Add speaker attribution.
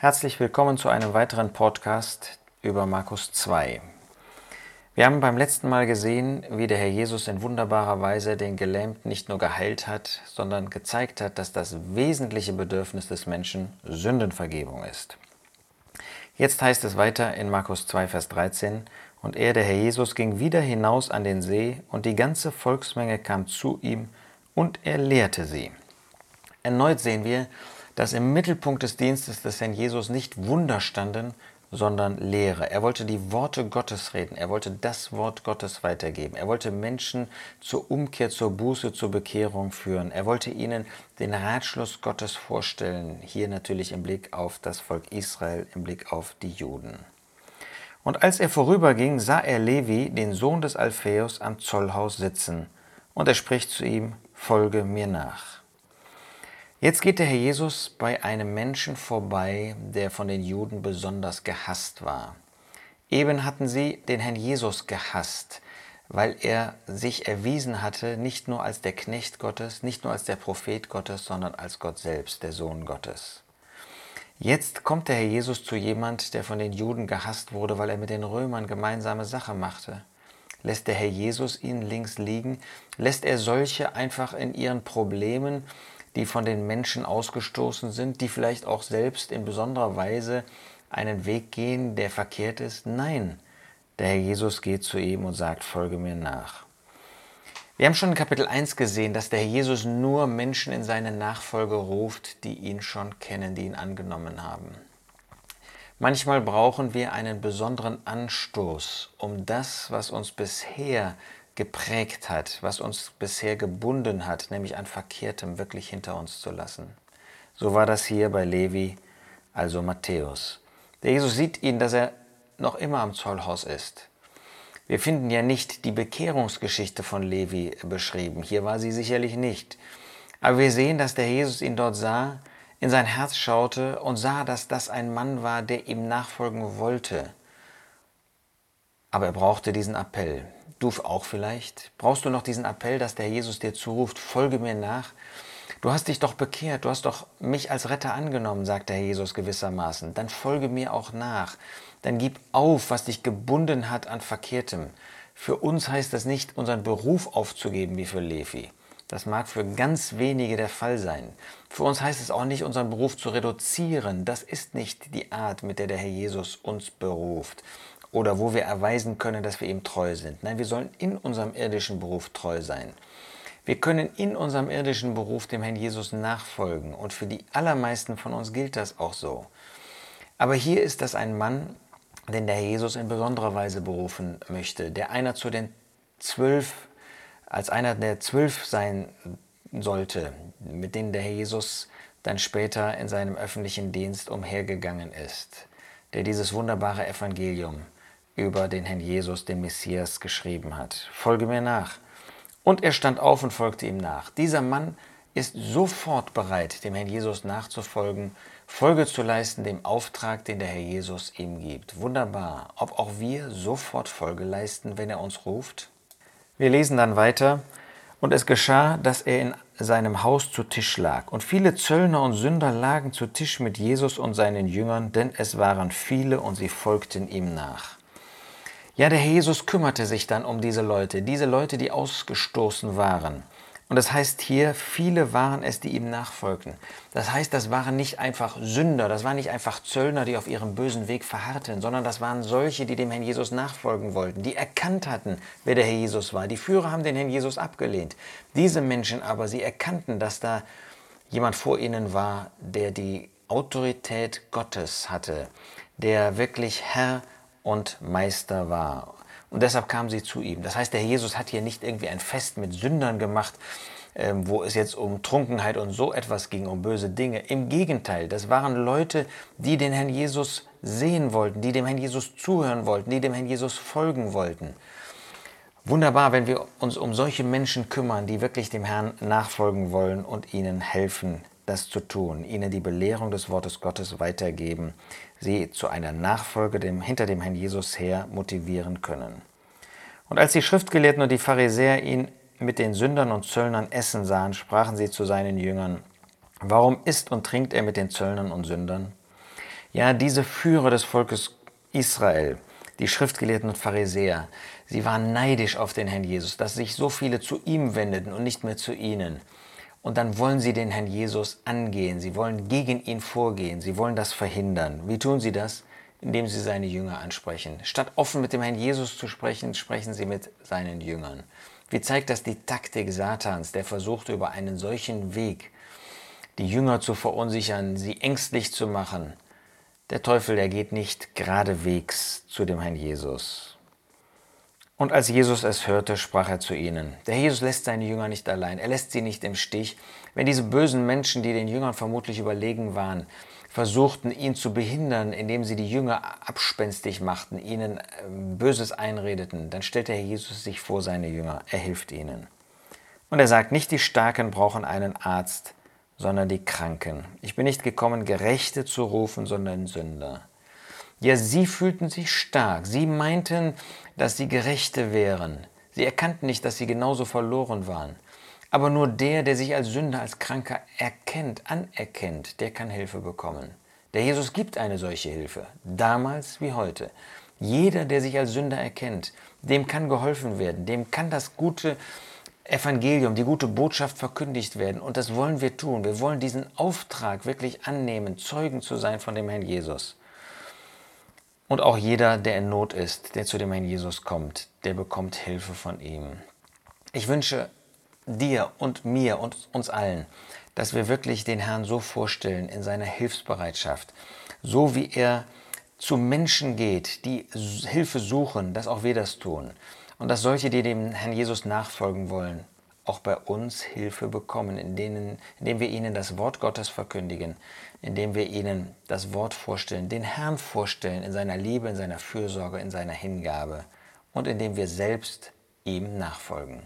Speaker 1: Herzlich willkommen zu einem weiteren Podcast über Markus 2. Wir haben beim letzten Mal gesehen, wie der Herr Jesus in wunderbarer Weise den Gelähmten nicht nur geheilt hat, sondern gezeigt hat, dass das wesentliche Bedürfnis des Menschen Sündenvergebung ist. Jetzt heißt es weiter in Markus 2, Vers 13, und er, der Herr Jesus, ging wieder hinaus an den See, und die ganze Volksmenge kam zu ihm, und er lehrte sie. Erneut sehen wir, dass im Mittelpunkt des Dienstes des Herrn Jesus nicht Wunder standen, sondern Lehre. Er wollte die Worte Gottes reden. Er wollte das Wort Gottes weitergeben. Er wollte Menschen zur Umkehr, zur Buße, zur Bekehrung führen. Er wollte ihnen den Ratschluss Gottes vorstellen. Hier natürlich im Blick auf das Volk Israel, im Blick auf die Juden. Und als er vorüberging, sah er Levi, den Sohn des Alpheus, am Zollhaus sitzen. Und er spricht zu ihm, Folge mir nach. Jetzt geht der Herr Jesus bei einem Menschen vorbei, der von den Juden besonders gehasst war. Eben hatten sie den Herrn Jesus gehasst, weil er sich erwiesen hatte, nicht nur als der Knecht Gottes, nicht nur als der Prophet Gottes, sondern als Gott selbst, der Sohn Gottes. Jetzt kommt der Herr Jesus zu jemand, der von den Juden gehasst wurde, weil er mit den Römern gemeinsame Sache machte. Lässt der Herr Jesus ihn links liegen? Lässt er solche einfach in ihren Problemen die von den Menschen ausgestoßen sind, die vielleicht auch selbst in besonderer Weise einen Weg gehen, der verkehrt ist? Nein, der Herr Jesus geht zu ihm und sagt, folge mir nach. Wir haben schon in Kapitel 1 gesehen, dass der Herr Jesus nur Menschen in seine Nachfolge ruft, die ihn schon kennen, die ihn angenommen haben. Manchmal brauchen wir einen besonderen Anstoß, um das, was uns bisher geprägt hat, was uns bisher gebunden hat, nämlich an Verkehrtem wirklich hinter uns zu lassen. So war das hier bei Levi, also Matthäus. Der Jesus sieht ihn, dass er noch immer am Zollhaus ist. Wir finden ja nicht die Bekehrungsgeschichte von Levi beschrieben. Hier war sie sicherlich nicht. Aber wir sehen, dass der Jesus ihn dort sah, in sein Herz schaute und sah, dass das ein Mann war, der ihm nachfolgen wollte. Aber er brauchte diesen Appell. Du auch vielleicht? Brauchst du noch diesen Appell, dass der Jesus dir zuruft, folge mir nach? Du hast dich doch bekehrt, du hast doch mich als Retter angenommen, sagt der Herr Jesus gewissermaßen. Dann folge mir auch nach. Dann gib auf, was dich gebunden hat an Verkehrtem. Für uns heißt das nicht, unseren Beruf aufzugeben wie für Levi. Das mag für ganz wenige der Fall sein. Für uns heißt es auch nicht, unseren Beruf zu reduzieren. Das ist nicht die Art, mit der der Herr Jesus uns beruft oder wo wir erweisen können, dass wir ihm treu sind. Nein, wir sollen in unserem irdischen Beruf treu sein. Wir können in unserem irdischen Beruf dem Herrn Jesus nachfolgen und für die allermeisten von uns gilt das auch so. Aber hier ist das ein Mann, den der Herr Jesus in besonderer Weise berufen möchte, der einer zu den zwölf, als einer der zwölf sein sollte, mit denen der Herr Jesus dann später in seinem öffentlichen Dienst umhergegangen ist, der dieses wunderbare Evangelium über den Herrn Jesus, den Messias, geschrieben hat. Folge mir nach. Und er stand auf und folgte ihm nach. Dieser Mann ist sofort bereit, dem Herrn Jesus nachzufolgen, Folge zu leisten dem Auftrag, den der Herr Jesus ihm gibt. Wunderbar, ob auch wir sofort Folge leisten, wenn er uns ruft. Wir lesen dann weiter. Und es geschah, dass er in seinem Haus zu Tisch lag. Und viele Zöllner und Sünder lagen zu Tisch mit Jesus und seinen Jüngern, denn es waren viele und sie folgten ihm nach. Ja, der Herr Jesus kümmerte sich dann um diese Leute, diese Leute, die ausgestoßen waren. Und das heißt hier, viele waren es, die ihm nachfolgten. Das heißt, das waren nicht einfach Sünder, das waren nicht einfach Zöllner, die auf ihrem bösen Weg verharrten, sondern das waren solche, die dem Herrn Jesus nachfolgen wollten, die erkannt hatten, wer der Herr Jesus war. Die Führer haben den Herrn Jesus abgelehnt. Diese Menschen aber, sie erkannten, dass da jemand vor ihnen war, der die Autorität Gottes hatte, der wirklich Herr und Meister war. Und deshalb kamen sie zu ihm. Das heißt, der Jesus hat hier nicht irgendwie ein Fest mit Sündern gemacht, ähm, wo es jetzt um Trunkenheit und so etwas ging, um böse Dinge. Im Gegenteil, das waren Leute, die den Herrn Jesus sehen wollten, die dem Herrn Jesus zuhören wollten, die dem Herrn Jesus folgen wollten. Wunderbar, wenn wir uns um solche Menschen kümmern, die wirklich dem Herrn nachfolgen wollen und ihnen helfen, das zu tun, ihnen die Belehrung des Wortes Gottes weitergeben, sie zu einer Nachfolge dem, hinter dem Herrn Jesus her motivieren können. Und als die Schriftgelehrten und die Pharisäer ihn mit den Sündern und Zöllnern essen sahen, sprachen sie zu seinen Jüngern, warum isst und trinkt er mit den Zöllnern und Sündern? Ja, diese Führer des Volkes Israel, die Schriftgelehrten und Pharisäer, sie waren neidisch auf den Herrn Jesus, dass sich so viele zu ihm wendeten und nicht mehr zu ihnen. Und dann wollen sie den Herrn Jesus angehen, sie wollen gegen ihn vorgehen, sie wollen das verhindern. Wie tun sie das? Indem sie seine Jünger ansprechen. Statt offen mit dem Herrn Jesus zu sprechen, sprechen sie mit seinen Jüngern. Wie zeigt das die Taktik Satans, der versucht über einen solchen Weg die Jünger zu verunsichern, sie ängstlich zu machen? Der Teufel, der geht nicht geradewegs zu dem Herrn Jesus. Und als Jesus es hörte, sprach er zu ihnen. Der Jesus lässt seine Jünger nicht allein, er lässt sie nicht im Stich. Wenn diese bösen Menschen, die den Jüngern vermutlich überlegen waren, versuchten, ihn zu behindern, indem sie die Jünger abspenstig machten, ihnen ähm, Böses einredeten, dann stellt der Herr Jesus sich vor seine Jünger, er hilft ihnen. Und er sagt, nicht die Starken brauchen einen Arzt, sondern die Kranken. Ich bin nicht gekommen, Gerechte zu rufen, sondern Sünder. Ja, sie fühlten sich stark. Sie meinten, dass sie Gerechte wären. Sie erkannten nicht, dass sie genauso verloren waren. Aber nur der, der sich als Sünder, als Kranker erkennt, anerkennt, der kann Hilfe bekommen. Der Jesus gibt eine solche Hilfe, damals wie heute. Jeder, der sich als Sünder erkennt, dem kann geholfen werden, dem kann das gute Evangelium, die gute Botschaft verkündigt werden. Und das wollen wir tun. Wir wollen diesen Auftrag wirklich annehmen, Zeugen zu sein von dem Herrn Jesus. Und auch jeder, der in Not ist, der zu dem Herrn Jesus kommt, der bekommt Hilfe von ihm. Ich wünsche dir und mir und uns allen, dass wir wirklich den Herrn so vorstellen in seiner Hilfsbereitschaft, so wie er zu Menschen geht, die Hilfe suchen, dass auch wir das tun. Und dass solche, die dem Herrn Jesus nachfolgen wollen, auch bei uns Hilfe bekommen, in denen, indem wir ihnen das Wort Gottes verkündigen, indem wir ihnen das Wort vorstellen, den Herrn vorstellen in seiner Liebe, in seiner Fürsorge, in seiner Hingabe und indem wir selbst ihm nachfolgen.